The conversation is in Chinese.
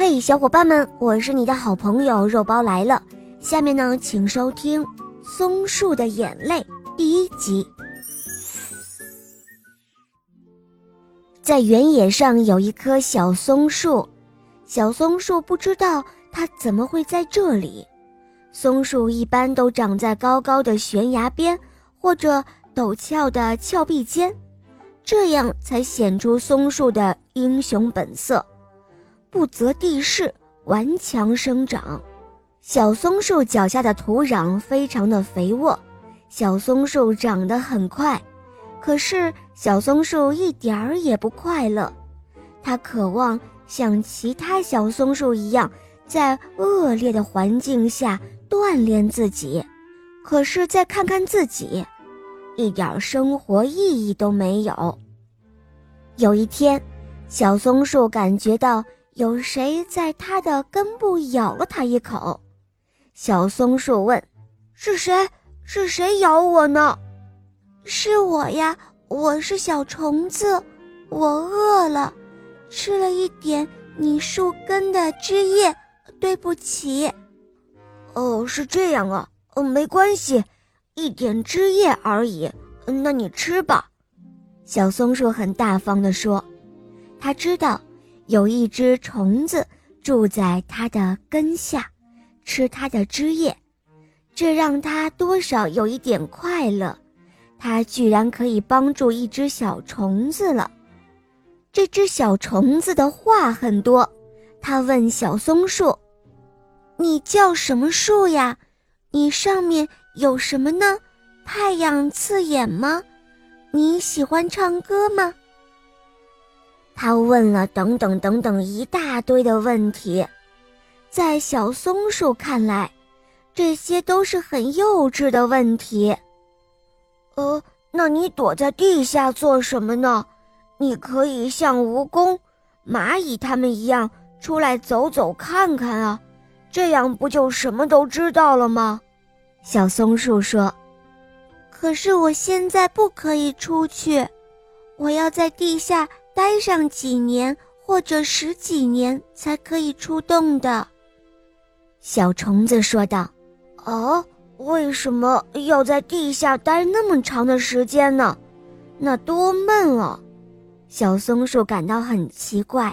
嘿，小伙伴们，我是你的好朋友肉包来了。下面呢，请收听《松树的眼泪》第一集。在原野上有一棵小松树，小松树不知道它怎么会在这里。松树一般都长在高高的悬崖边或者陡峭的峭壁间，这样才显出松树的英雄本色，不择地势，顽强生长。小松树脚下的土壤非常的肥沃，小松树长得很快。可是小松树一点儿也不快乐，它渴望像其他小松树一样，在恶劣的环境下锻炼自己。可是再看看自己，一点生活意义都没有。有一天，小松树感觉到有谁在它的根部咬了它一口。小松树问：“是谁？是谁咬我呢？”是我呀，我是小虫子，我饿了，吃了一点你树根的枝叶，对不起。哦，是这样啊，哦，没关系，一点枝叶而已，那你吃吧。小松树很大方地说，他知道有一只虫子住在它的根下，吃它的枝叶，这让它多少有一点快乐。它居然可以帮助一只小虫子了。这只小虫子的话很多，它问小松树：“你叫什么树呀？你上面有什么呢？太阳刺眼吗？你喜欢唱歌吗？”他问了等等等等一大堆的问题，在小松树看来，这些都是很幼稚的问题。呃，那你躲在地下做什么呢？你可以像蜈蚣、蚂蚁他们一样出来走走看看啊，这样不就什么都知道了吗？小松树说：“可是我现在不可以出去，我要在地下待上几年或者十几年才可以出洞的。”小虫子说道：“哦。”为什么要在地下待那么长的时间呢？那多闷啊！小松鼠感到很奇怪。